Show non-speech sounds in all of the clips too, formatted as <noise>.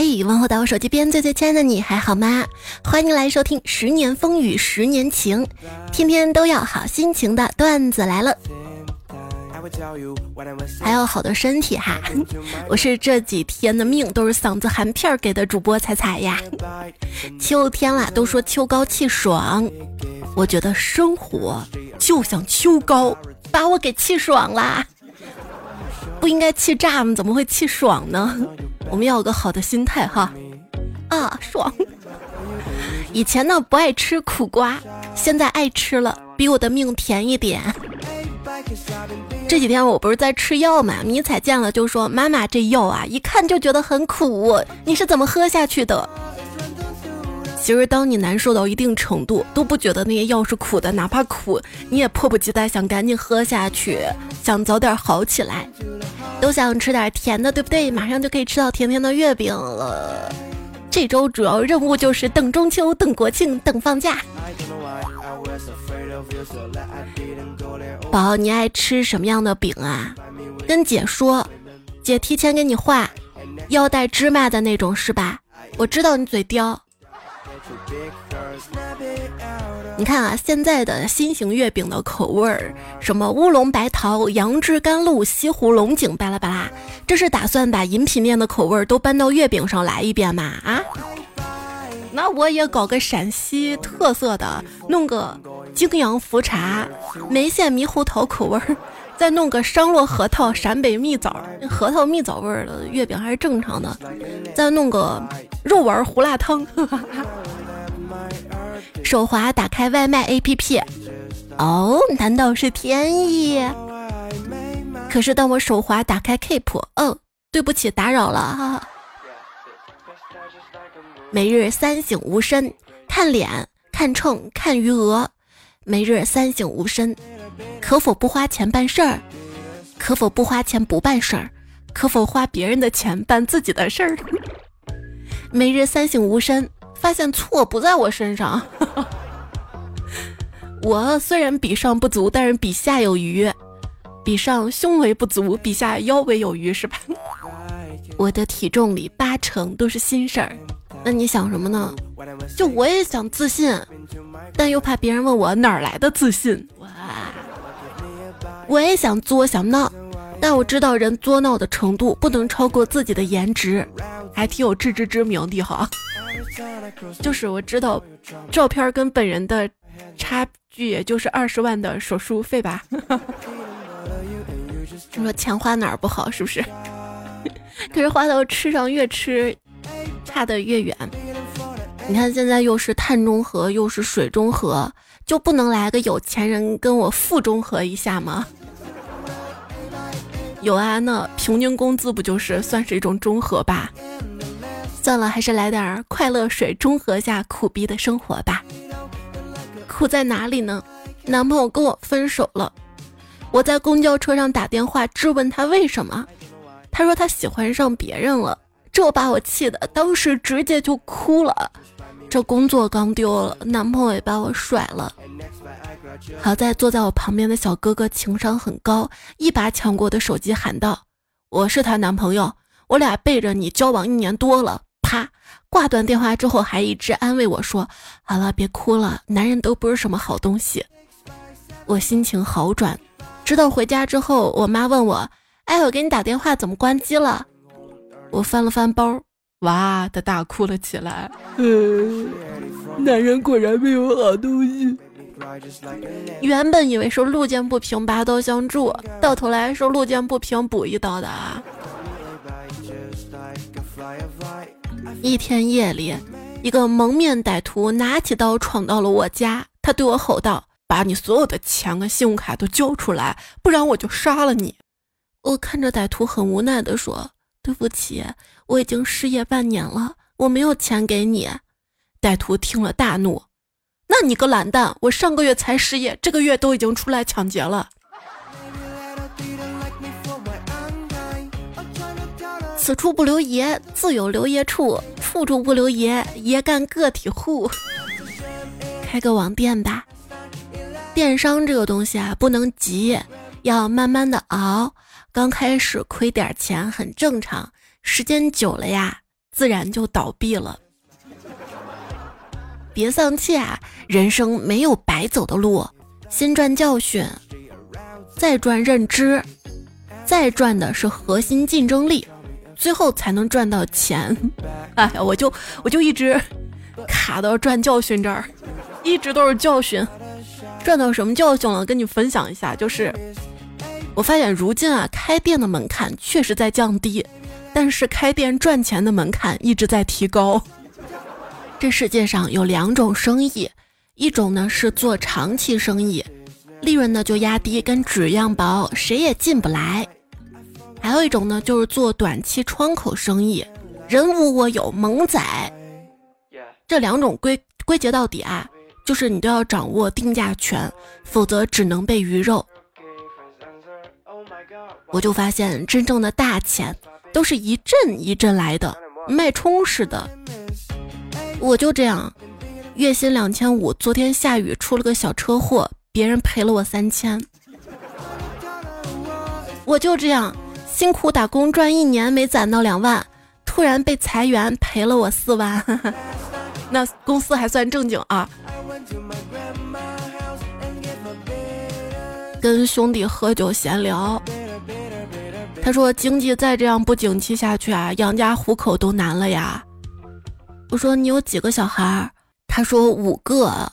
嘿，问候到我手机边最最亲爱的你还好吗？欢迎来收听《十年风雨十年情》，天天都要好心情的段子来了。还有好多身体哈，<laughs> 我是这几天的命都是嗓子含片儿给的主播彩彩呀。秋天了，都说秋高气爽，我觉得生活就像秋高，把我给气爽啦。不应该气炸吗？怎么会气爽呢？<laughs> 我们要有个好的心态哈。啊，爽！以前呢不爱吃苦瓜，现在爱吃了，比我的命甜一点。这几天我不是在吃药嘛，迷彩见了就说：“妈妈，这药啊，一看就觉得很苦，你是怎么喝下去的？”其实，当你难受到一定程度，都不觉得那些药是苦的，哪怕苦，你也迫不及待想赶紧喝下去，想早点好起来，都想吃点甜的，对不对？马上就可以吃到甜甜的月饼了。这周主要任务就是等中秋、等国庆、等放假。宝，你爱吃什么样的饼啊？跟姐说，姐提前给你画，要带芝麻的那种是吧？我知道你嘴刁。你看啊，现在的新型月饼的口味儿，什么乌龙白桃、杨枝甘露、西湖龙井，巴拉巴拉，这是打算把饮品店的口味儿都搬到月饼上来一遍吗？啊？那我也搞个陕西特色的，弄个泾阳茯茶、梅县猕猴桃口味儿，再弄个商洛核桃、陕北蜜枣、核桃蜜枣味儿的月饼还是正常的，再弄个肉丸胡辣汤。<laughs> 手滑打开外卖 APP，哦，难道是天意？可是当我手滑打开 Keep，哦，对不起，打扰了。每日三省吾身，看脸、看秤、看余额。每日三省吾身，可否不花钱办事儿？可否不花钱不办事儿？可否花别人的钱办自己的事儿？每日三省吾身。发现错不在我身上，<laughs> 我虽然比上不足，但是比下有余，比上胸围不足，比下腰围有余，是吧？<laughs> 我的体重里八成都是心事儿，那你想什么呢？就我也想自信，但又怕别人问我哪儿来的自信。<laughs> 我也想作想闹，但我知道人作闹的程度不能超过自己的颜值，还挺有自知之明的哈。就是我知道，照片跟本人的差距也就是二十万的手术费吧。你 <laughs> 说钱花哪儿不好，是不是？<laughs> 可是花到吃上，越吃差的越远。你看现在又是碳中和，又是水中和，就不能来个有钱人跟我负中和一下吗？有啊，那平均工资不就是算是一种中和吧？算了，还是来点快乐水中和下苦逼的生活吧。苦在哪里呢？男朋友跟我分手了，我在公交车上打电话质问他为什么，他说他喜欢上别人了，这把我气的，当时直接就哭了。这工作刚丢了，男朋友也把我甩了。好在坐在我旁边的小哥哥情商很高，一把抢过我的手机喊道：“我是她男朋友，我俩背着你交往一年多了。”啪！挂断电话之后，还一直安慰我说：“好了，别哭了，男人都不是什么好东西。”我心情好转。直到回家之后，我妈问我：“哎，我给你打电话怎么关机了？”我翻了翻包，哇的大哭了起来。嗯，<laughs> 男人果然没有好东西。原本以为是路见不平拔刀相助，到头来是路见不平补一刀的啊。一天夜里，一个蒙面歹徒拿起刀闯到了我家。他对我吼道：“把你所有的钱和信用卡都交出来，不然我就杀了你！”我看着歹徒很无奈地说：“对不起，我已经失业半年了，我没有钱给你。”歹徒听了大怒：“那你个懒蛋！我上个月才失业，这个月都已经出来抢劫了。”此处不留爷，自有留爷处；处处不留爷，爷干个体户。开个网店吧，电商这个东西啊，不能急，要慢慢的熬。刚开始亏点钱很正常，时间久了呀，自然就倒闭了。别丧气啊，人生没有白走的路，先赚教训，再赚认知，再赚的是核心竞争力，最后才能赚到钱。<laughs> 哎，我就我就一直卡到赚教训这儿，一直都是教训。赚到什么教训了？跟你分享一下，就是我发现如今啊，开店的门槛确实在降低，但是开店赚钱的门槛一直在提高。这世界上有两种生意，一种呢是做长期生意，利润呢就压低，跟纸一样薄，谁也进不来；还有一种呢就是做短期窗口生意，人无我有，猛宰。这两种归归结到底啊，就是你都要掌握定价权，否则只能被鱼肉。我就发现，真正的大钱都是一阵一阵来的，脉冲式的。我就这样，月薪两千五，昨天下雨出了个小车祸，别人赔了我三千。我就这样辛苦打工赚一年没攒到两万，突然被裁员赔了我四万。<laughs> 那公司还算正经啊。跟兄弟喝酒闲聊，他说经济再这样不景气下去啊，养家糊口都难了呀。我说你有几个小孩？他说五个。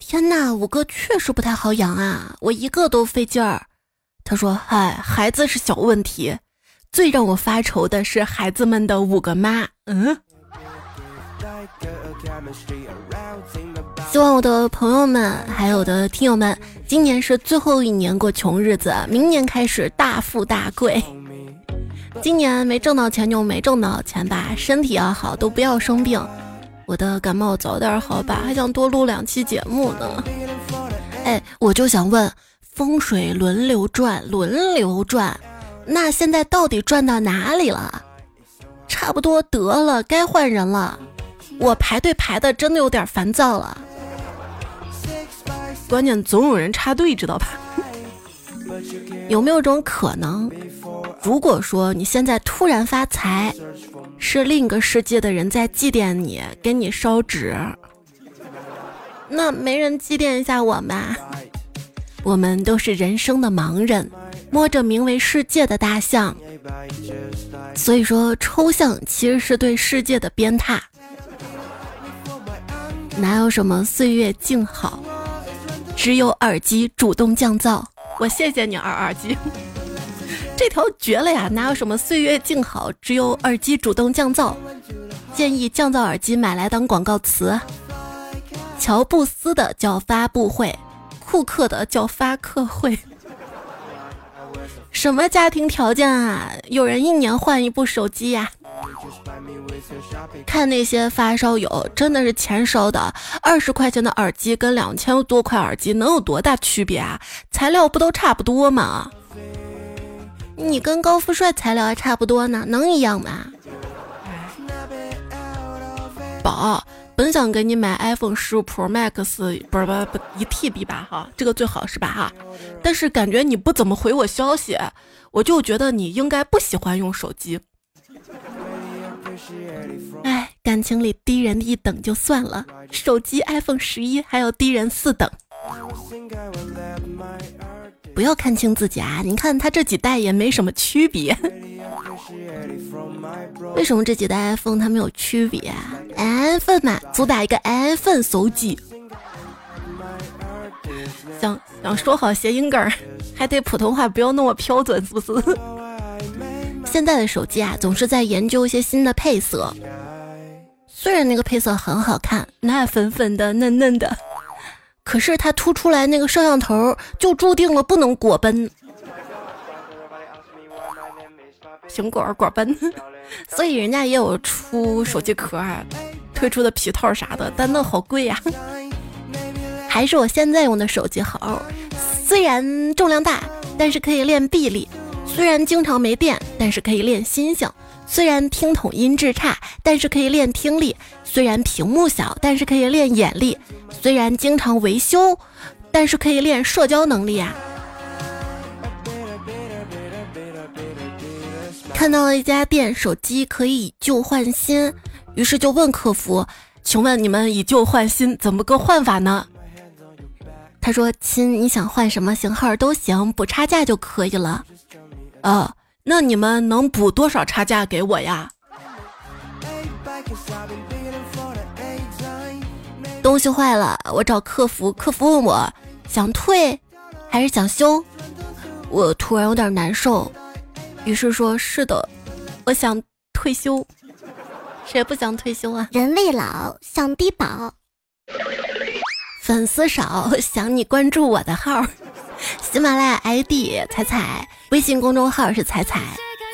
天哪，五个确实不太好养啊，我一个都费劲儿。他说：“嗨，孩子是小问题，最让我发愁的是孩子们的五个妈。”嗯。希望我的朋友们，还有的听友们，今年是最后一年过穷日子，明年开始大富大贵。今年没挣到钱就没挣到钱吧，身体要好，都不要生病。我的感冒早点好吧，还想多录两期节目呢。哎，我就想问，风水轮流转，轮流转，那现在到底转到哪里了？差不多得了，该换人了。我排队排的真的有点烦躁了。关键总有人插队，知道吧？<laughs> 有没有种可能？如果说你现在突然发财，是另一个世界的人在祭奠你，给你烧纸，那没人祭奠一下我吗？我们都是人生的盲人，摸着名为世界的大象，所以说抽象其实是对世界的鞭挞。哪有什么岁月静好，只有耳机主动降噪。我谢谢你，二耳机。<laughs> 这条绝了呀！哪有什么岁月静好，只有耳机主动降噪。建议降噪耳机买来当广告词。乔布斯的叫发布会，库克的叫发克会。什么家庭条件啊？有人一年换一部手机呀？看那些发烧友，真的是钱烧的。二十块钱的耳机跟两千多块耳机能有多大区别啊？材料不都差不多吗？你跟高富帅材料还差不多呢，能一样吗？宝，本想给你买 iPhone 十五 Pro Max，不是不不一 TB 吧哈，这个最好是吧哈？但是感觉你不怎么回我消息，我就觉得你应该不喜欢用手机。哎，感情里低人一等就算了，手机 iPhone 十一还要低人四等。不要看清自己啊！你看它这几代也没什么区别。为什么这几代 iPhone 它没有区别？iPhone 嘛，主打一个 iPhone 手机。想想说好谐音梗，还得普通话不要那么标准，是不是？<laughs> 现在的手机啊，总是在研究一些新的配色。虽然那个配色很好看，那粉粉的、嫩嫩的。可是它凸出来那个摄像头，就注定了不能果奔，苹果果奔，<laughs> 所以人家也有出手机壳，推出的皮套啥的，但那好贵呀。还是我现在用的手机好，虽然重量大，但是可以练臂力；虽然经常没电，但是可以练心性；虽然听筒音质差，但是可以练听力；虽然屏幕小，但是可以练眼力。虽然经常维修，但是可以练社交能力啊！看到了一家店手机可以以旧换新，于是就问客服：“请问你们以旧换新怎么个换法呢？”他说：“亲，你想换什么型号都行，补差价就可以了。”啊，那你们能补多少差价给我呀？东西坏了，我找客服，客服问我想退还是想修，我突然有点难受，于是说是的，我想退休。谁不想退休啊？人未老，想低保。粉丝少，想你关注我的号。喜马拉雅 ID 彩彩，微信公众号是彩彩。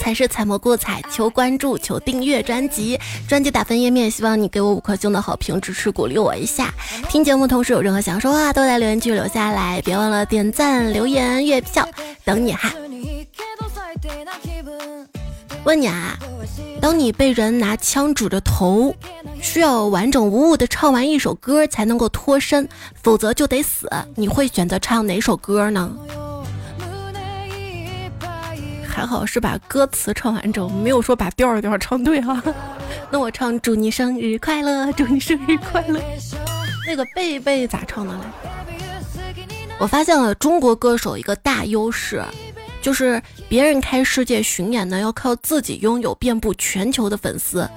才是采蘑菇彩，求关注，求订阅专辑，专辑打分页面，希望你给我五颗星的好评，支持鼓励我一下。听节目同时有任何想说话，都在留言区留下来，别忘了点赞、留言、月票，等你哈。问你啊，当你被人拿枪指着头，需要完整无误的唱完一首歌才能够脱身，否则就得死，你会选择唱哪首歌呢？还好是把歌词唱完整，没有说把调儿调唱对哈。<laughs> 那我唱祝你生日快乐，祝你生日快乐。<laughs> 那个贝贝咋唱的来？我发现了中国歌手一个大优势，就是别人开世界巡演呢，要靠自己拥有遍布全球的粉丝，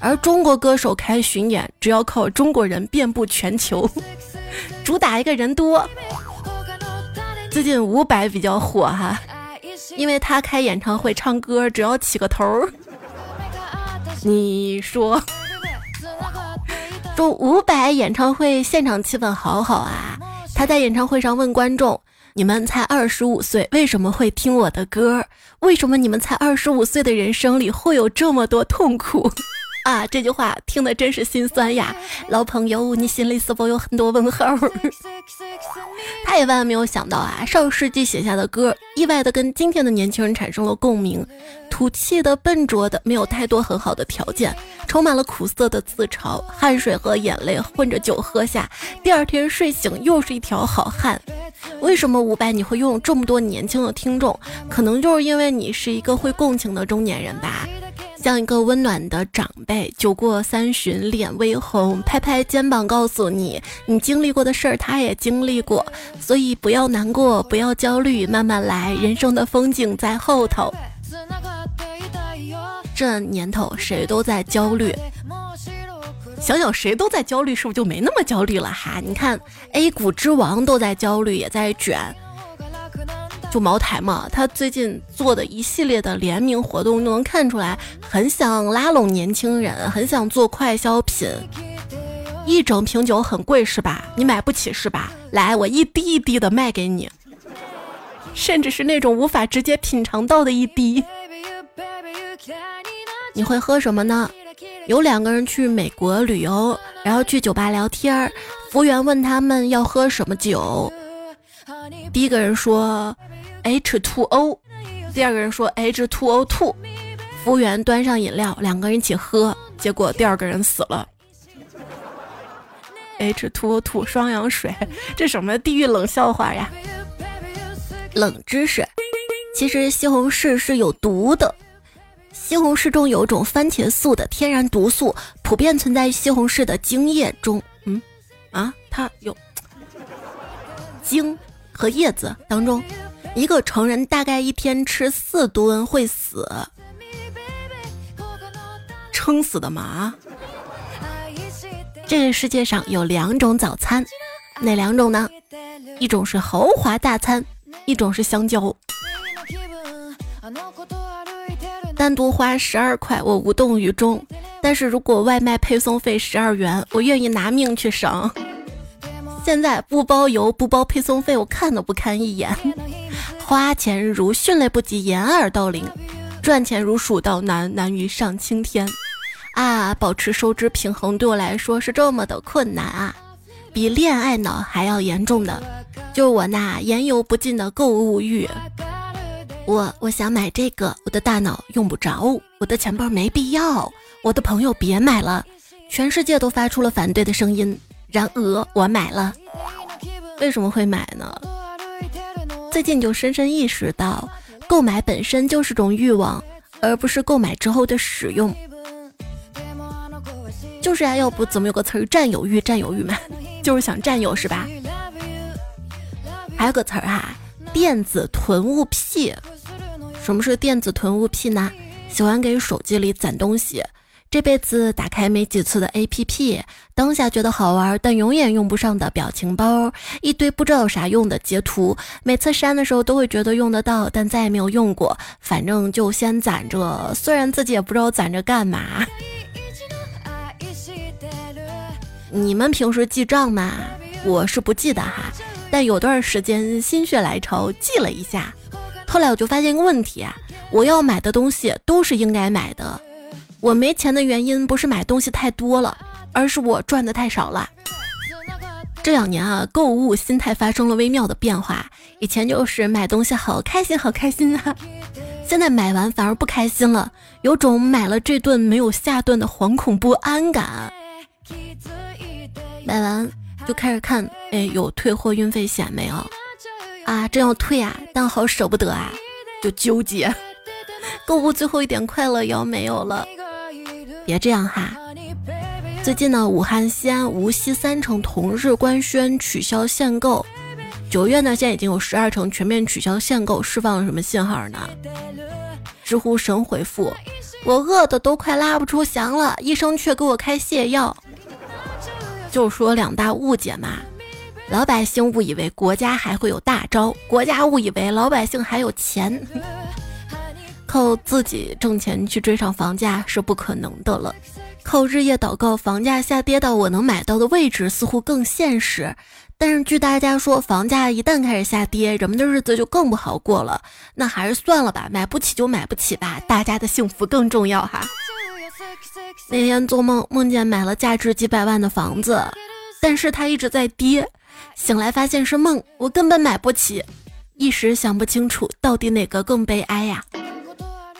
而中国歌手开巡演只要靠中国人遍布全球，<laughs> 主打一个人多。最近伍佰比较火哈。因为他开演唱会唱歌，只要起个头儿，<laughs> 你说，说伍佰演唱会现场气氛好好啊！他在演唱会上问观众：“你们才二十五岁，为什么会听我的歌？为什么你们才二十五岁的人生里会有这么多痛苦？”啊，这句话听得真是心酸呀！老朋友，你心里是否有很多问号？<laughs> 他也万万没有想到啊，上世纪写下的歌，意外的跟今天的年轻人产生了共鸣。土气的、笨拙的，没有太多很好的条件，充满了苦涩的自嘲，汗水和眼泪混着酒喝下，第二天睡醒又是一条好汉。为什么伍佰你会拥有这么多年轻的听众？可能就是因为你是一个会共情的中年人吧。像一个温暖的长辈，酒过三巡脸微红，拍拍肩膀告诉你，你经历过的事儿他也经历过，所以不要难过，不要焦虑，慢慢来，人生的风景在后头。这年头谁都在焦虑，想想谁都在焦虑，是不是就没那么焦虑了哈？你看 A 股之王都在焦虑，也在卷。就茅台嘛，他最近做的一系列的联名活动，就能看出来很想拉拢年轻人，很想做快消品。一整瓶酒很贵是吧？你买不起是吧？来，我一滴一滴的卖给你，甚至是那种无法直接品尝到的一滴。你会喝什么呢？有两个人去美国旅游，然后去酒吧聊天，服务员问他们要喝什么酒，第一个人说。H2O，第二个人说 H2O2，服务员端上饮料，两个人一起喝，结果第二个人死了。H2O2 双氧水，这什么地狱冷笑话呀？冷知识，其实西红柿是有毒的。西红柿中有一种番茄素的天然毒素，普遍存在于西红柿的茎叶中。嗯，啊，它有茎和叶子当中。一个成人大概一天吃四吨会死，撑死的吗？这个世界上有两种早餐，哪两种呢？一种是豪华大餐，一种是香蕉。单独花十二块，我无动于衷；但是如果外卖配送费十二元，我愿意拿命去省。现在不包邮不包配送费，我看都不看一眼。<laughs> 花钱如迅雷不及掩耳盗铃，赚钱如蜀道难，难于上青天。啊，保持收支平衡对我来说是这么的困难啊！比恋爱脑还要严重的，就是我那言犹不尽的购物欲。我我想买这个，我的大脑用不着，我的钱包没必要，我的朋友别买了，全世界都发出了反对的声音。然而我买了，为什么会买呢？最近就深深意识到，购买本身就是种欲望，而不是购买之后的使用。就是啊，要不怎么有个词儿“占有欲”？占有欲嘛，<laughs> 就是想占有是吧？还有个词儿哈，电子囤物癖。什么是电子囤物癖呢？喜欢给手机里攒东西，这辈子打开没几次的 APP，当下觉得好玩但永远用不上的表情包，一堆不知道有啥用的截图，每次删的时候都会觉得用得到，但再也没有用过，反正就先攒着，虽然自己也不知道攒着干嘛。你们平时记账吗？我是不记得哈，但有段时间心血来潮记了一下，后来我就发现一个问题啊，我要买的东西都是应该买的，我没钱的原因不是买东西太多了，而是我赚的太少了。这两年啊，购物心态发生了微妙的变化，以前就是买东西好开心好开心啊，现在买完反而不开心了，有种买了这顿没有下顿的惶恐不安感。买完就开始看，哎，有退货运费险没有？啊，真要退啊，但好舍不得啊，就纠结。<laughs> 购物最后一点快乐也要没有了，别这样哈。最近呢，武汉、西安、无锡三城同日官宣取消限购。九月呢，现在已经有十二城全面取消限购，释放了什么信号呢？知乎神回复：我饿的都快拉不出翔了，医生却给我开泻药。就说两大误解嘛，老百姓误以为国家还会有大招，国家误以为老百姓还有钱，靠自己挣钱去追上房价是不可能的了。靠日夜祷告房价下跌到我能买到的位置似乎更现实，但是据大家说，房价一旦开始下跌，人们的日子就更不好过了。那还是算了吧，买不起就买不起吧，大家的幸福更重要哈。那天做梦梦见买了价值几百万的房子，但是它一直在跌。醒来发现是梦，我根本买不起，一时想不清楚到底哪个更悲哀呀。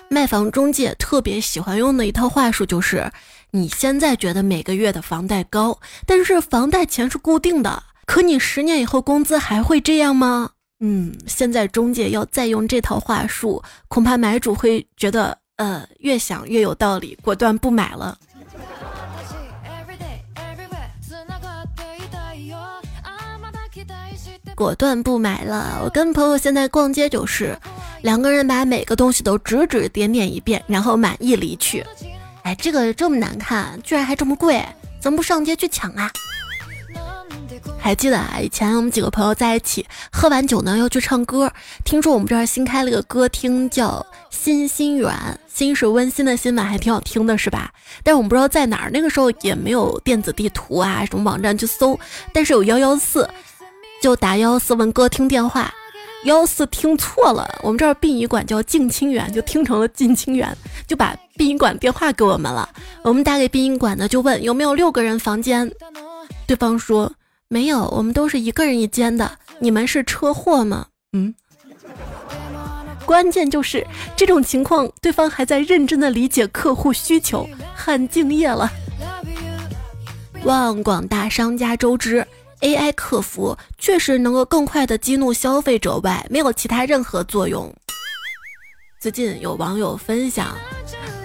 卖房中介特别喜欢用的一套话术就是：你现在觉得每个月的房贷高，但是房贷钱是固定的，可你十年以后工资还会这样吗？嗯，现在中介要再用这套话术，恐怕买主会觉得。呃，越想越有道理，果断不买了。果断不买了。我跟朋友现在逛街就是，两个人把每个东西都指指点点一遍，然后满意离去。哎，这个这么难看，居然还这么贵，怎么不上街去抢啊？还记得啊，以前我们几个朋友在一起喝完酒呢，要去唱歌。听说我们这儿新开了个歌厅，叫心心园，心是温馨的心嘛，还挺好听的，是吧？但是我们不知道在哪儿，那个时候也没有电子地图啊，什么网站去搜。但是有幺幺四，就打幺幺四问歌厅电话，幺四听错了，我们这儿殡仪馆叫静清园，就听成了静清园，就把殡仪馆电话给我们了。我们打给殡仪馆的，就问有没有六个人房间，对方说。没有，我们都是一个人一间的。你们是车祸吗？嗯，关键就是这种情况，对方还在认真的理解客户需求，很敬业了。望广大商家周知，AI 客服确实能够更快的激怒消费者外，没有其他任何作用。最近有网友分享，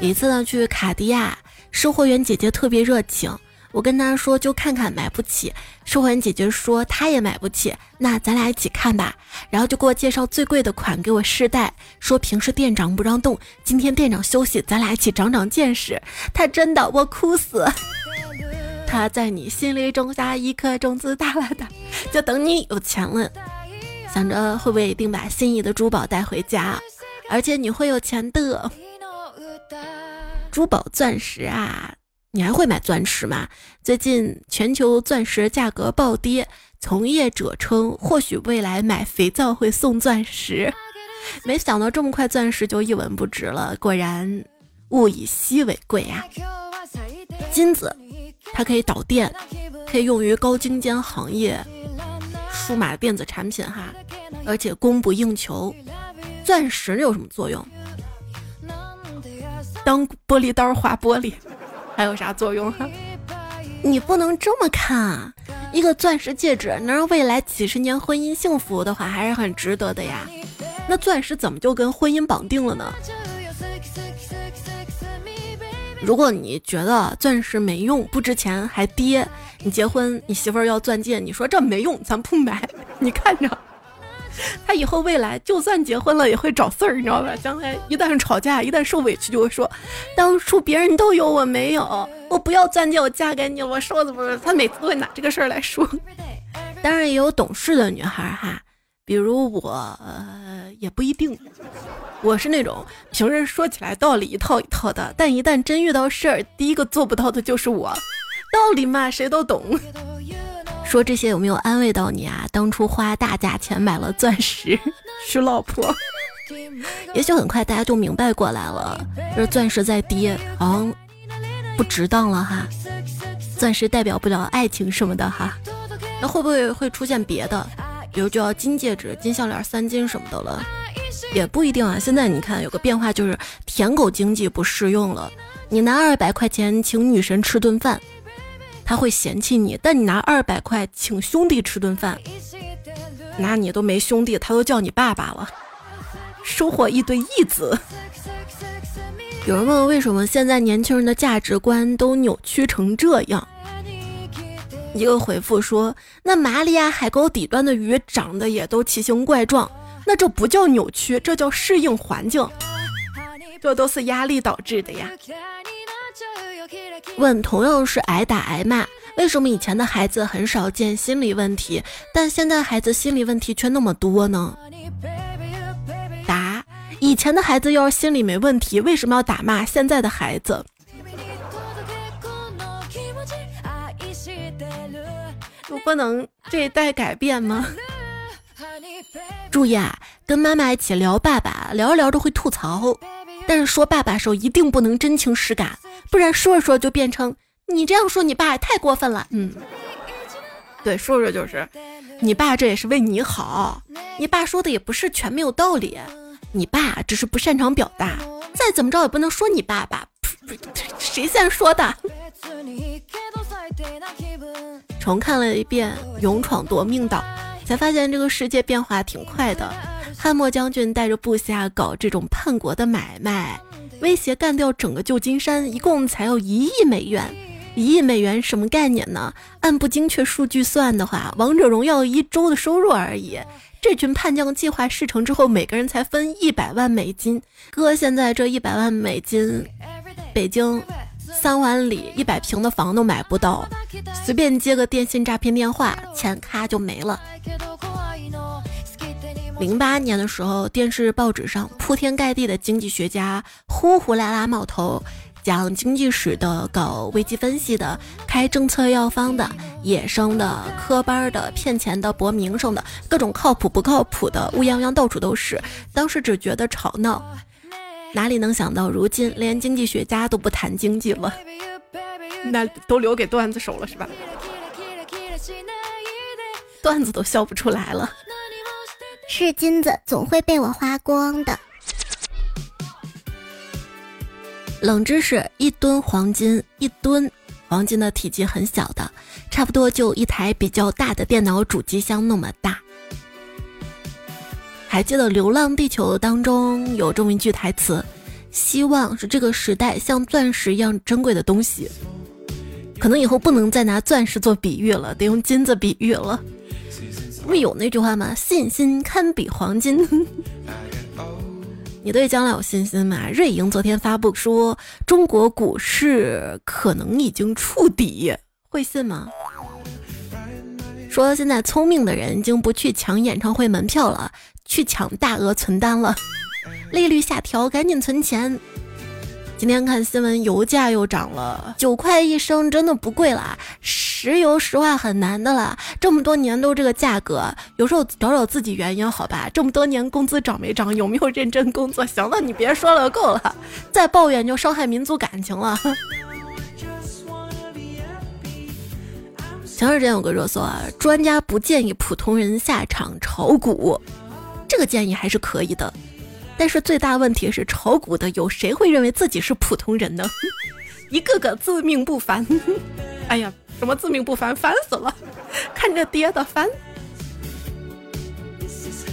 一次呢去卡地亚，售货员姐姐特别热情。我跟他说就看看买不起，售货员姐姐说她也买不起，那咱俩一起看吧。然后就给我介绍最贵的款给我试戴，说平时店长不让动，今天店长休息，咱俩一起长长见识。他真的我哭死，他在你心里种下一颗种子，大了的，<laughs> 就等你有钱了，想着会不会一定把心仪的珠宝带回家，而且你会有钱的，珠宝钻石啊。你还会买钻石吗？最近全球钻石价格暴跌，从业者称或许未来买肥皂会送钻石。没想到这么快钻石就一文不值了，果然物以稀为贵呀。金子它可以导电，可以用于高精尖行业、数码电子产品哈，而且供不应求。钻石有什么作用？当玻璃刀划玻璃。还有啥作用哈？你不能这么看啊！一个钻石戒指能让未来几十年婚姻幸福的话，还是很值得的呀。那钻石怎么就跟婚姻绑定了呢？如果你觉得钻石没用、不值钱还跌，你结婚你媳妇儿要钻戒，你说这没用，咱不买。你看着，<laughs> 他以后未来就算结婚了也会找事儿，你知道吧？将来一旦吵架、一旦受委屈，就会说当初别人都有我没有，我不要钻戒，我嫁给你了。我说的不是，他每次都会拿这个事儿来说。当然也有懂事的女孩哈，比如我，呃也不一定。我是那种平时说起来道理一套一套的，但一旦真遇到事儿，第一个做不到的就是我。道理嘛，谁都懂。说这些有没有安慰到你啊？当初花大价钱买了钻石，娶老婆，也许很快大家就明白过来了，这钻石在跌，好像不值当了哈。钻石代表不了爱情什么的哈，那会不会会出现别的？比如就要金戒指、金项链三金什么的了？也不一定啊。现在你看有个变化，就是舔狗经济不适用了。你拿二百块钱请女神吃顿饭，他会嫌弃你；但你拿二百块请兄弟吃顿饭，那你都没兄弟，他都叫你爸爸了，收获一堆义子。有人问为什么现在年轻人的价值观都扭曲成这样？一个回复说：那马里亚海沟底端的鱼长得也都奇形怪状。那这不叫扭曲，这叫适应环境，这都是压力导致的呀。问同样是挨打挨骂，为什么以前的孩子很少见心理问题，但现在孩子心理问题却那么多呢？答：以前的孩子要是心理没问题，为什么要打骂现在的孩子？我不能这一代改变吗？注意啊，跟妈妈一起聊爸爸，聊着聊着会吐槽，但是说爸爸时候一定不能真情实感，不然说着说着就变成你这样说你爸也太过分了。嗯，对，说说就是你爸这也是为你好，你爸说的也不是全没有道理，你爸只是不擅长表达，再怎么着也不能说你爸爸，谁先说的？重看了一遍《勇闯夺命岛》。才发现这个世界变化挺快的。汉末将军带着部下搞这种叛国的买卖，威胁干掉整个旧金山，一共才有一亿美元。一亿美元什么概念呢？按不精确数据算的话，王者荣耀一周的收入而已。这群叛将计划事成之后，每个人才分一百万美金。哥，现在这一百万美金，北京。三环里一百平的房都买不到，随便接个电信诈骗电话，钱咔就没了。零八年的时候，电视报纸上铺天盖地的经济学家呼呼啦啦冒头，讲经济史的、搞危机分析的、开政策药方的、野生的、科班的、骗钱的、博名声的，各种靠谱不靠谱的，乌泱泱到处都是。当时只觉得吵闹。哪里能想到，如今连经济学家都不谈经济了，<laughs> 那都留给段子手了是吧？段子都笑不出来了。是金子总会被我花光的。冷知识：一吨黄金，一吨黄金的体积很小的，差不多就一台比较大的电脑主机箱那么大。还记得《流浪地球》当中有这么一句台词：“希望是这个时代像钻石一样珍贵的东西。”可能以后不能再拿钻石做比喻了，得用金子比喻了。不是有那句话吗？信心堪比黄金。<laughs> 你对将来有信心吗？瑞银昨天发布说，中国股市可能已经触底，会信吗？说现在聪明的人已经不去抢演唱会门票了。去抢大额存单了，利率下调，赶紧存钱。今天看新闻，油价又涨了，九块一升，真的不贵了。石油石化很难的啦，这么多年都这个价格，有时候找找自己原因好吧。这么多年工资涨没涨？有没有认真工作？行了，你别说了，够了，再抱怨就伤害民族感情了。前段时间有个热搜啊，专家不建议普通人下场炒股。这个建议还是可以的，但是最大问题是炒股的有谁会认为自己是普通人呢？<laughs> 一个个自命不凡。哎呀，什么自命不凡，烦死了！看着跌的烦。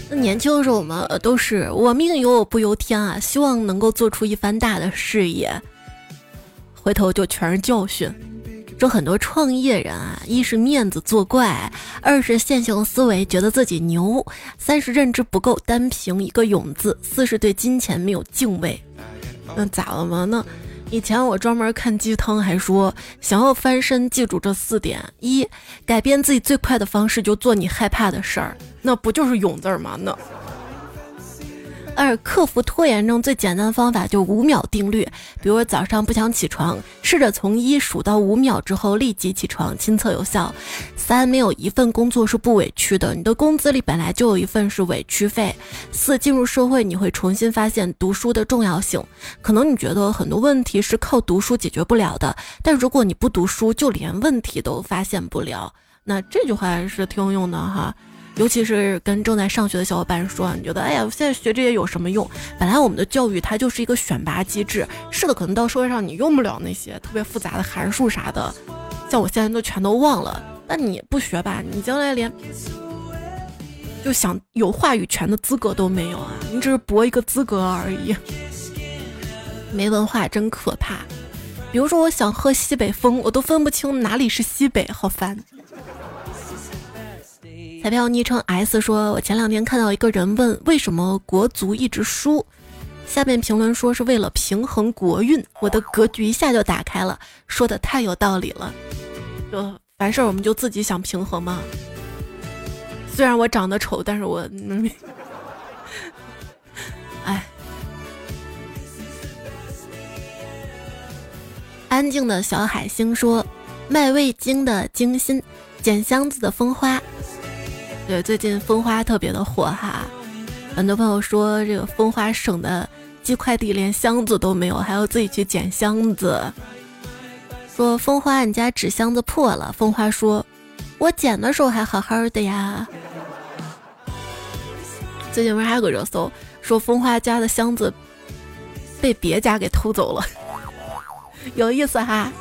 那年轻的时候我们都是我命由我不由天啊，希望能够做出一番大的事业。回头就全是教训。说很多创业人啊，一是面子作怪，二是线性思维，觉得自己牛，三是认知不够，单凭一个勇字，四是对金钱没有敬畏。那咋了吗？那以前我专门看鸡汤，还说想要翻身，记住这四点：一，改变自己最快的方式就做你害怕的事儿，那不就是勇字吗？那。二克服拖延症最简单的方法就五秒定律，比如早上不想起床，试着从一数到五秒之后立即起床，亲测有效。三没有一份工作是不委屈的，你的工资里本来就有一份是委屈费。四进入社会你会重新发现读书的重要性，可能你觉得很多问题是靠读书解决不了的，但如果你不读书，就连问题都发现不了。那这句话是挺有用的哈。尤其是跟正在上学的小伙伴说，你觉得，哎呀，我现在学这些有什么用？本来我们的教育它就是一个选拔机制，是的，可能到社会上你用不了那些特别复杂的函数啥的，像我现在都全都忘了。那你不学吧，你将来连就想有话语权的资格都没有啊！你只是博一个资格而已。没文化真可怕。比如说，我想喝西北风，我都分不清哪里是西北，好烦。彩票昵称 S 说：“我前两天看到一个人问为什么国足一直输，下面评论说是为了平衡国运，我的格局一下就打开了，说的太有道理了。就凡事我们就自己想平衡嘛。虽然我长得丑，但是我 <laughs>…… 哎，安静的小海星说：卖味精的精心，捡箱子的风花。”对，最近蜂花特别的火哈，很多朋友说这个蜂花省的寄快递连箱子都没有，还要自己去捡箱子。说蜂花，你家纸箱子破了。蜂花说，我捡的时候还好好的呀。最近不是还有个热搜，说蜂花家的箱子被别家给偷走了，<laughs> 有意思哈。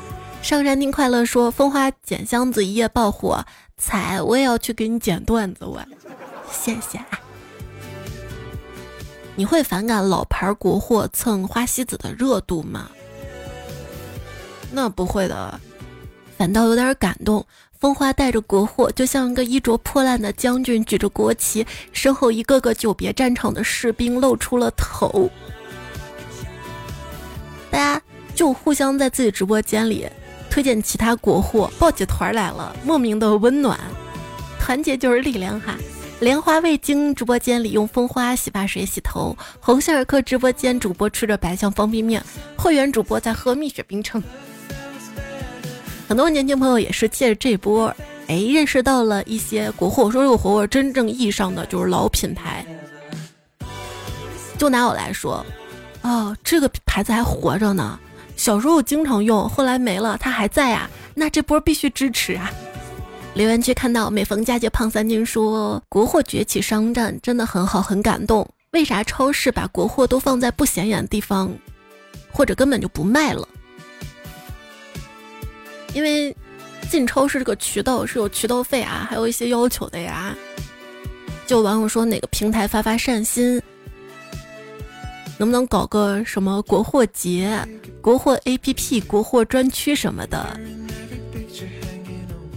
上山听快乐说，蜂花捡箱子一夜爆火。彩，我也要去给你剪段子，我谢谢。你会反感老牌国货蹭花西子的热度吗？那不会的，反倒有点感动。风花带着国货，就像一个衣着破烂的将军举着国旗，身后一个个久别战场的士兵露出了头。大家就互相在自己直播间里。推荐其他国货，抱起团来了，莫名的温暖，团结就是力量哈！莲花味精直播间里用蜂花洗发水洗头，红杏儿客直播间主播吃着白象方便面，会员主播在喝蜜雪冰城。很多年轻朋友也是借着这波，哎，认识到了一些国货。说这个国货真正意义上的就是老品牌。就拿我来说，哦，这个牌子还活着呢。小时候经常用，后来没了，它还在啊，那这波必须支持啊！留言区看到每逢佳节胖三斤说国货崛起商战真的很好，很感动。为啥超市把国货都放在不显眼的地方，或者根本就不卖了？因为进超市这个渠道是有渠道费啊，还有一些要求的呀。就网友说哪个平台发发善心。能不能搞个什么国货节、国货 APP、国货专区什么的？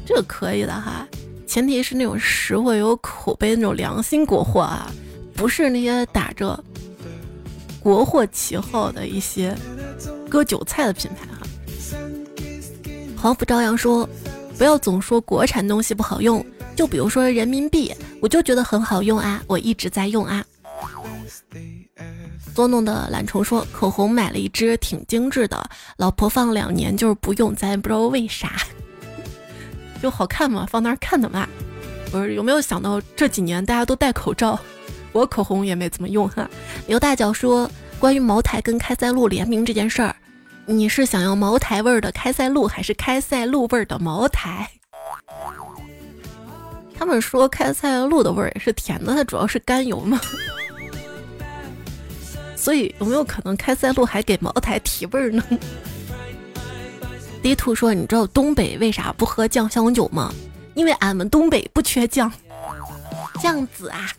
这可以的哈，前提是那种实惠、有口碑那种良心国货啊，不是那些打着国货旗号的一些割韭菜的品牌哈。黄甫朝阳说：“不要总说国产东西不好用，就比如说人民币，我就觉得很好用啊，我一直在用啊。”捉弄的懒虫说：“口红买了一支，挺精致的，老婆放两年就是不用，咱也不知道为啥，<laughs> 就好看嘛，放那儿看的嘛。不是有没有想到这几年大家都戴口罩，我口红也没怎么用哈。”刘大脚说：“关于茅台跟开塞露联名这件事儿，你是想要茅台味儿的开塞露，还是开塞露味儿的茅台？”他们说开塞露的味儿也是甜的，它主要是甘油嘛。所以有没有可能开塞露还给茅台提味儿呢？D 兔说：“你知道东北为啥不喝酱香酒吗？因为俺们东北不缺酱，酱子啊。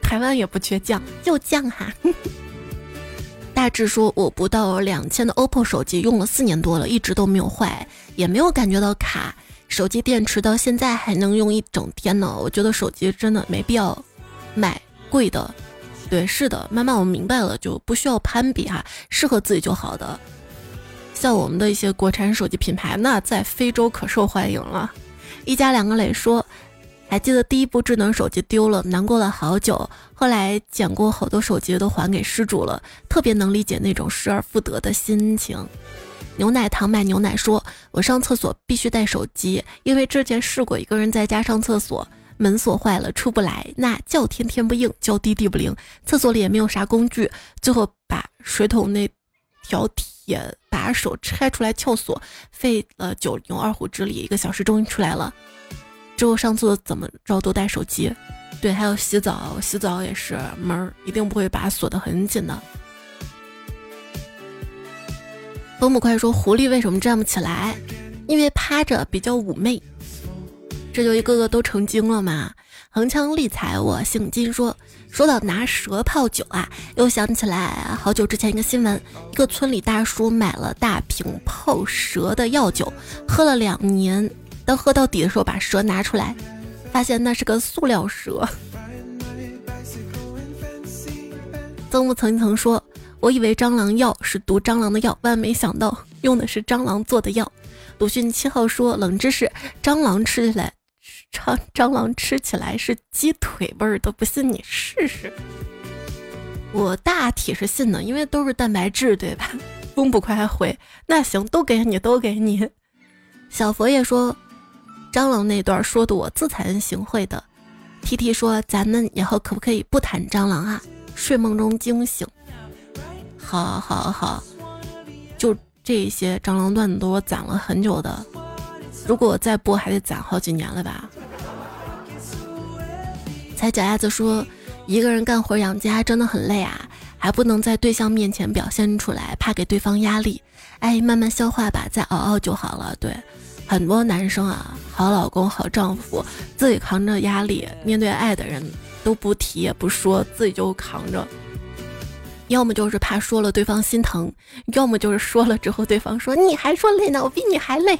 台湾也不缺酱，就酱哈。<laughs> ”大致说，我不到两千的 OPPO 手机用了四年多了，一直都没有坏，也没有感觉到卡。手机电池到现在还能用一整天呢。我觉得手机真的没必要买贵的。对，是的，慢慢我明白了，就不需要攀比哈，适合自己就好的。像我们的一些国产手机品牌，那在非洲可受欢迎了。一家两个磊说。还记得第一部智能手机丢了，难过了好久。后来捡过好多手机都还给失主了，特别能理解那种失而复得的心情。牛奶糖卖牛奶说：“我上厕所必须带手机，因为之前试过一个人在家上厕所，门锁坏了出不来，那叫天天不应，叫地地不灵，厕所里也没有啥工具，最后把水桶那条铁把手拆出来撬锁，费了九牛二虎之力，一个小时终于出来了。”之后上厕所怎么着都带手机，对，还有洗澡，洗澡也是门一定不会把锁得很紧的。风不快说狐狸为什么站不起来？因为趴着比较妩媚。这就一个个都成精了嘛。横枪立彩，我姓金说，说到拿蛇泡酒啊，又想起来好久之前一个新闻，一个村里大叔买了大瓶泡蛇的药酒，喝了两年。当喝到底的时候，把蛇拿出来，发现那是个塑料蛇。曾木曾曾说：“我以为蟑螂药是毒蟑螂的药，万没想到用的是蟑螂做的药。”鲁迅七号说：“冷知识，蟑螂吃起来，蟑蟑螂吃起来是鸡腿味儿的，不信你试试。”我大体是信的，因为都是蛋白质，对吧？风不快还回：“那行，都给你，都给你。”小佛爷说。蟑螂那段说的我自惭形秽的，T T 说咱们以后可不可以不谈蟑螂啊？睡梦中惊醒，好好好，就这些蟑螂段子都我攒了很久的，如果再播还得攒好几年了吧？踩脚丫子说一个人干活养家真的很累啊，还不能在对象面前表现出来，怕给对方压力。哎，慢慢消化吧，再熬熬就好了。对。很多男生啊，好老公、好丈夫，自己扛着压力面对爱的人，都不提也不说，自己就扛着。要么就是怕说了对方心疼，要么就是说了之后对方说你还说累呢，我比你还累。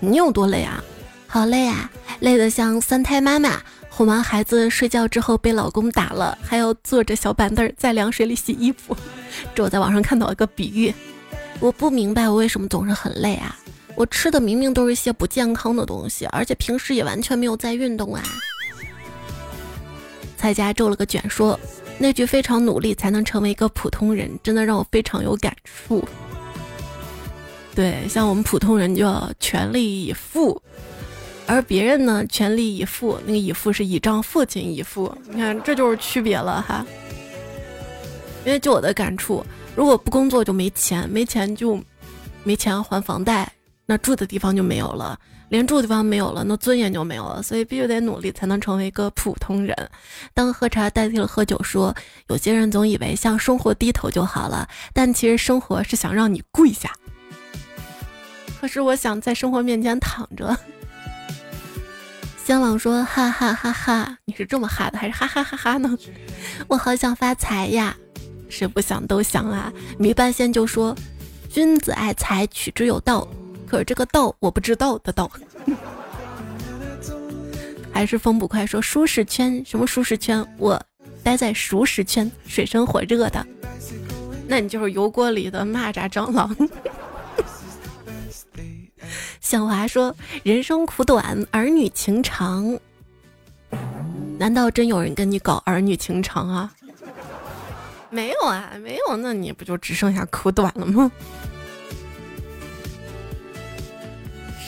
你有多累啊？好累啊，累得像三胎妈妈，哄完孩子睡觉之后被老公打了，还要坐着小板凳在凉水里洗衣服。<laughs> 这我在网上看到一个比喻，我不明白我为什么总是很累啊。我吃的明明都是一些不健康的东西，而且平时也完全没有在运动啊！蔡家皱了个卷说：“那句非常努力才能成为一个普通人，真的让我非常有感触。”对，像我们普通人就要全力以赴，而别人呢，全力以赴，那个以赴是倚仗父亲以赴，你看这就是区别了哈。因为就我的感触，如果不工作就没钱，没钱就没钱还房贷。那住的地方就没有了，连住的地方没有了，那尊严就没有了。所以必须得努力，才能成为一个普通人。当喝茶代替了喝酒，说有些人总以为向生活低头就好了，但其实生活是想让你跪下。可是我想在生活面前躺着。香朗说：“哈哈哈哈，你是这么哈的，还是哈哈哈哈呢？我好想发财呀，谁不想都想啊。”米半仙就说：“君子爱财，取之有道。”可是这个道我不知道的道，还是风不快说舒适圈什么舒适圈？我待在熟食圈，水深火热的，那你就是油锅里的蚂蚱蟑螂。小华说人生苦短，儿女情长。难道真有人跟你搞儿女情长啊？没有啊，没有，那你不就只剩下苦短了吗？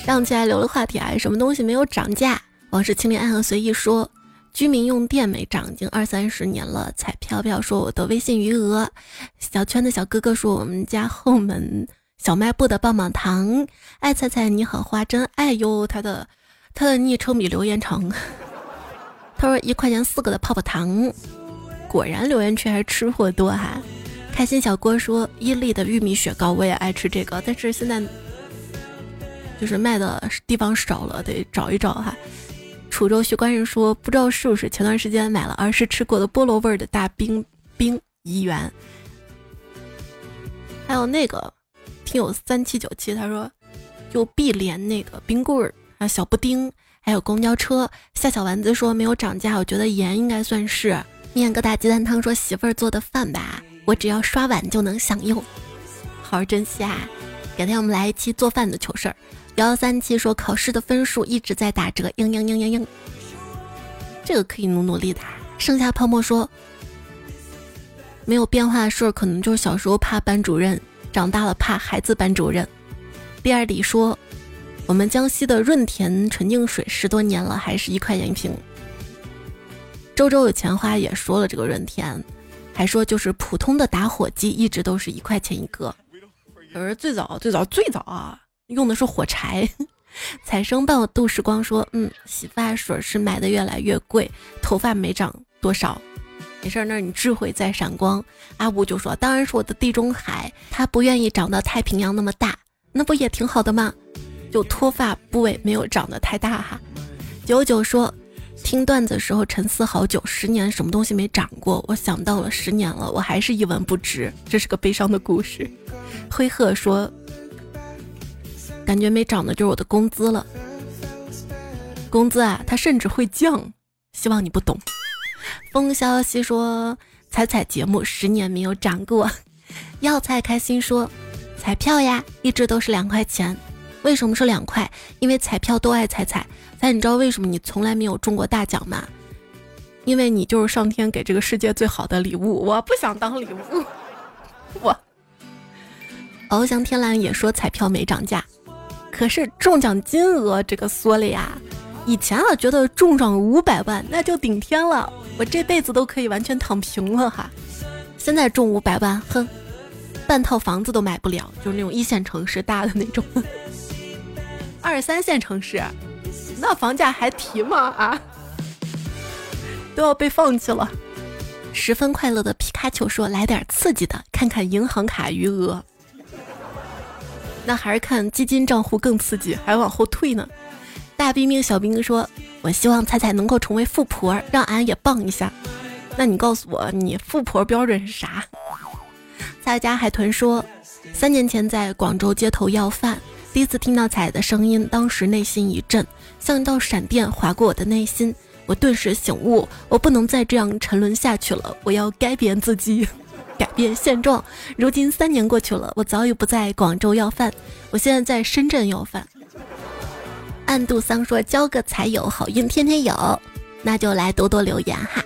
上期还留了话题啊！什么东西没有涨价？往事清零，暗河随意说。居民用电没涨，已经二三十年了。彩飘飘说我的微信余额。小圈的小哥哥说我们家后门小卖部的棒棒糖。爱菜菜你好花真爱哟，他的他的昵称比留言长。<laughs> 他说一块钱四个的泡泡糖。果然留言区还是吃货多哈。开心小郭说伊利的玉米雪糕我也爱吃这个，但是现在。就是卖的地方少了，得找一找哈。楚州徐官人说，不知道是不是前段时间买了儿时吃过的菠萝味的大冰冰颐园，还有那个听友三七九七，他说就碧莲那个冰棍儿啊，小布丁，还有公交车。夏小丸子说没有涨价，我觉得盐应该算是。面疙瘩鸡蛋汤说媳妇儿做的饭吧，我只要刷碗就能享用，好好珍惜啊！改天我们来一期做饭的糗事儿。幺幺三七说考试的分数一直在打折，嘤嘤嘤嘤嘤，这个可以努努力的。剩下泡沫说没有变化的事儿，可能就是小时候怕班主任，长大了怕孩子班主任。第二里说我们江西的润田纯净水十多年了，还是一块钱一瓶。周周有钱花也说了这个润田，还说就是普通的打火机一直都是一块钱一个，可是最早最早最早啊用的是火柴。<laughs> 彩生伴我度时光说，嗯，洗发水是买的越来越贵，头发没长多少，没事，那你智慧在闪光。阿布就说，当然是我的地中海，它不愿意长到太平洋那么大，那不也挺好的吗？就脱发部位没有长得太大哈。九九说。听段子的时候沉思好久，十年什么东西没长过？我想到了十年了，我还是一文不值，这是个悲伤的故事。灰鹤说，感觉没涨的就是我的工资了，工资啊，它甚至会降，希望你不懂。风消息说，彩彩节目十年没有涨过。药菜开心说，彩票呀，一直都是两块钱，为什么是两块？因为彩票都爱彩彩。但你知道为什么你从来没有中过大奖吗？因为你就是上天给这个世界最好的礼物。我不想当礼物。我。翱翔天蓝也说彩票没涨价，可是中奖金额这个缩了呀。以前啊觉得中上五百万那就顶天了，我这辈子都可以完全躺平了哈。现在中五百万，哼，半套房子都买不了，就是那种一线城市大的那种，<laughs> 二三线城市。那房价还提吗？啊，都要被放弃了。十分快乐的皮卡丘说：“来点刺激的，看看银行卡余额。”那还是看基金账户更刺激，还往后退呢。大冰冰小冰说：“我希望彩彩能够成为富婆，让俺也傍一下。”那你告诉我，你富婆标准是啥？在家海豚说：“三年前在广州街头要饭。”第一次听到彩的声音，当时内心一震，像一道闪电划过我的内心。我顿时醒悟，我不能再这样沉沦下去了，我要改变自己，<laughs> 改变现状。如今三年过去了，我早已不在广州要饭，我现在在深圳要饭。暗度桑说：“交个彩友，好运天天有，那就来多多留言哈。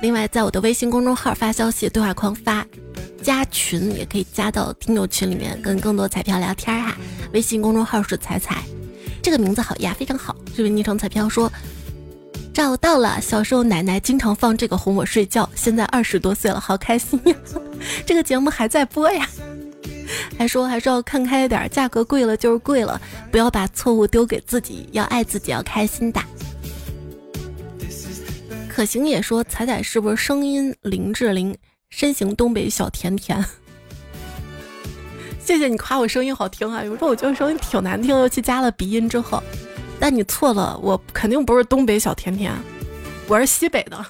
另外，在我的微信公众号发消息，对话框发。”加群也可以加到听友群里面，跟更多彩票聊天哈。微信公众号是彩彩，这个名字好呀，非常好。这位昵称彩票说找到了，小时候奶奶经常放这个哄我睡觉，现在二十多岁了，好开心呀！<laughs> 这个节目还在播呀。还说还是要看开一点，价格贵了就是贵了，不要把错误丢给自己，要爱自己，要开心的。可行也说彩彩是不是声音林志玲？身形东北小甜甜，<laughs> 谢谢你夸我声音好听啊！有时候我觉得声音挺难听，尤其加了鼻音之后。但你错了，我肯定不是东北小甜甜，我是西北的，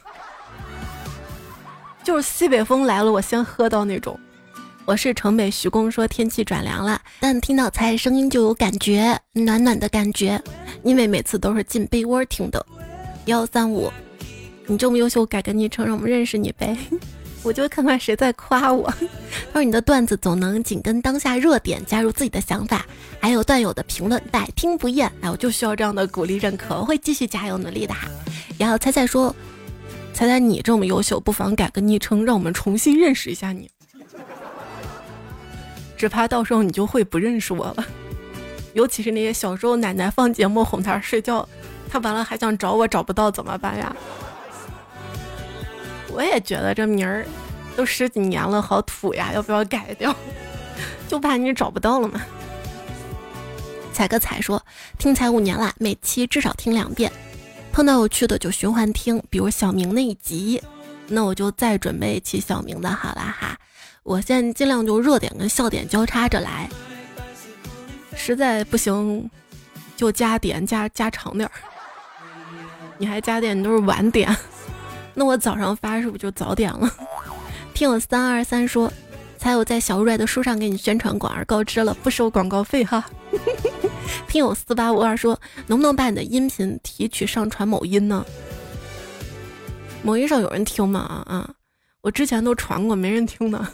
<laughs> 就是西北风来了，我先喝到那种。我是城北徐工说天气转凉了，但听到猜声音就有感觉，暖暖的感觉，因为每次都是进被窝听的。幺三五，你这么优秀，改个昵称让我们认识你呗。<laughs> 我就看看谁在夸我。他说你的段子总能紧跟当下热点，加入自己的想法，还有段友的评论，百听不厌。哎，我就需要这样的鼓励认可，我会继续加油努力的哈。然后猜猜说，猜猜你这么优秀，不妨改个昵称，让我们重新认识一下你。只怕到时候你就会不认识我了。尤其是那些小时候奶奶放节目哄他睡觉，他完了还想找我找不到怎么办呀？我也觉得这名儿都十几年了，好土呀，要不要改掉？<laughs> 就怕你找不到了嘛。彩哥彩说听彩五年了，每期至少听两遍，碰到有趣的就循环听，比如小明那一集，那我就再准备一期小明的好了哈。我现在尽量就热点跟笑点交叉着来，实在不行就加点加加长点儿。你还加点，你都是晚点。<laughs> 那我早上发是不是就早点了？听我三二三说，才有在小瑞的书上给你宣传广而告之了，不收广告费哈。<laughs> 听友四八五二说，能不能把你的音频提取上传某音呢？某音上有人听吗？啊啊！我之前都传过，没人听呢。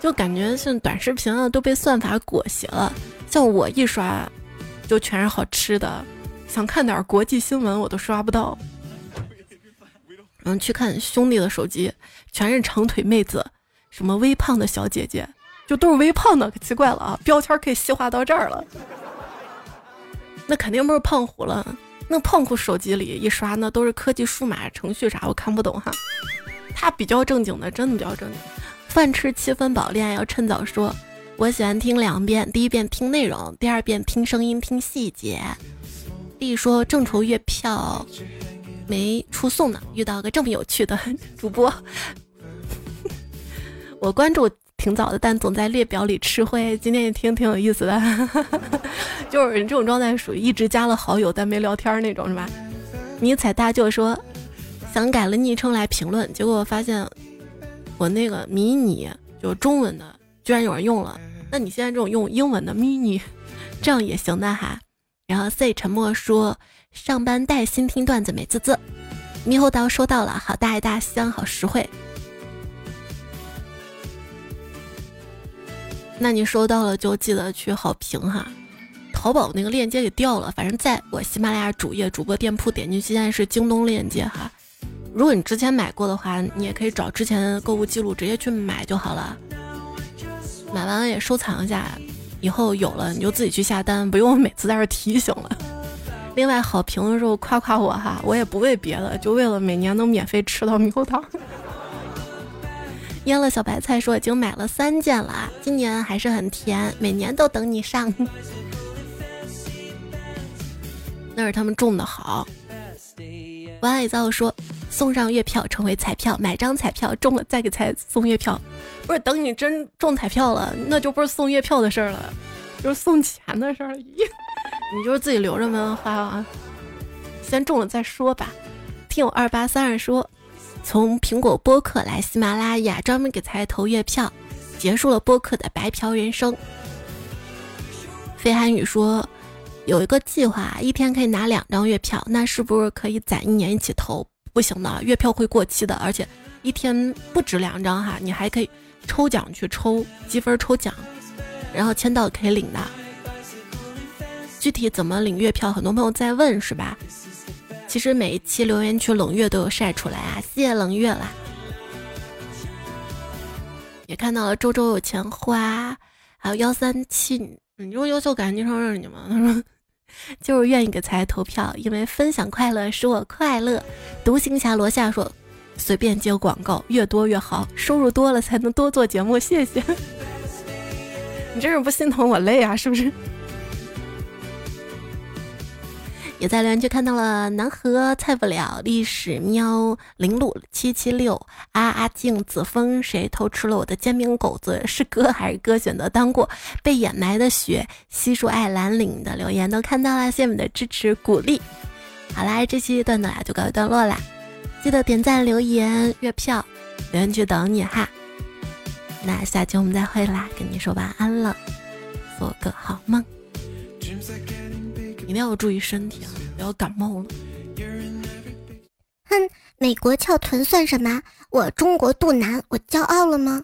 就感觉像短视频啊都被算法裹挟了。像我一刷，就全是好吃的。想看点国际新闻，我都刷不到。嗯，去看兄弟的手机，全是长腿妹子，什么微胖的小姐姐，就都是微胖的，可奇怪了啊！标签可以细化到这儿了。那肯定不是胖虎了。那胖虎手机里一刷，那都是科技数码程序啥，我看不懂哈。他比较正经的，真的比较正经。饭吃七分饱，恋爱要趁早说。我喜欢听两遍，第一遍听内容，第二遍听声音，听细节。弟说正筹月票没出送呢，遇到个这么有趣的 <laughs> 主播，我关注。挺早的，但总在列表里吃灰。今天一听挺有意思的，<laughs> 就是你这种状态属于一直加了好友但没聊天那种，是吧？迷彩大舅说想改了昵称来评论，结果发现我那个迷你就中文的居然有人用了。那你现在这种用英文的 mini，这样也行的哈。然后 C 沉默说上班带薪听段子美滋滋。猕猴桃收到了，好大一大箱，好实惠。那你收到了就记得去好评哈，淘宝那个链接给掉了，反正在我喜马拉雅主页主播店铺点进去，现在是京东链接哈。如果你之前买过的话，你也可以找之前的购物记录直接去买就好了。买完了也收藏一下，以后有了你就自己去下单，不用每次在这提醒了。另外好评的时候夸夸我哈，我也不为别的，就为了每年能免费吃到猕猴桃。腌了小白菜说已经买了三件了，今年还是很甜，每年都等你上。那是他们种的好。晚安早说送上月票成为彩票，买张彩票中了再给彩送月票，不是等你真中彩票了，那就不是送月票的事儿了，就是送钱的事儿。你就是自己留着吗？花啊，先中了再说吧。听我二八三二说。从苹果播客来喜马拉雅，专门给财投月票，结束了播客的白嫖人生。飞寒雨说，有一个计划，一天可以拿两张月票，那是不是可以攒一年一起投？不行的，月票会过期的，而且一天不止两张哈，你还可以抽奖去抽积分抽奖，然后签到可以领的。具体怎么领月票，很多朋友在问是吧？其实每一期留言区冷月都有晒出来啊，谢谢冷月啦！也看到了周周有钱花，还有幺三七，你这么优秀，感觉经常认识你吗？他说就是愿意给才投票，因为分享快乐使我快乐。独行侠罗夏说随便接广告，越多越好，收入多了才能多做节目，谢谢。<laughs> 你这是不心疼我累啊？是不是？也在留言区看到了南河菜不了历史喵零路七七六阿阿静子枫谁偷吃了我的煎饼狗子是哥还是哥选择当过被掩埋的雪悉数爱蓝领的留言都看到了，谢谢你们的支持鼓励。好啦，这期段子啊就告一段落啦，记得点赞留言月票留言区等你哈。那下期我们再会啦，跟你说晚安了，做个好梦。一定要注意身体啊，不要感冒了。哼，美国翘臀算什么？我中国肚腩，我骄傲了吗？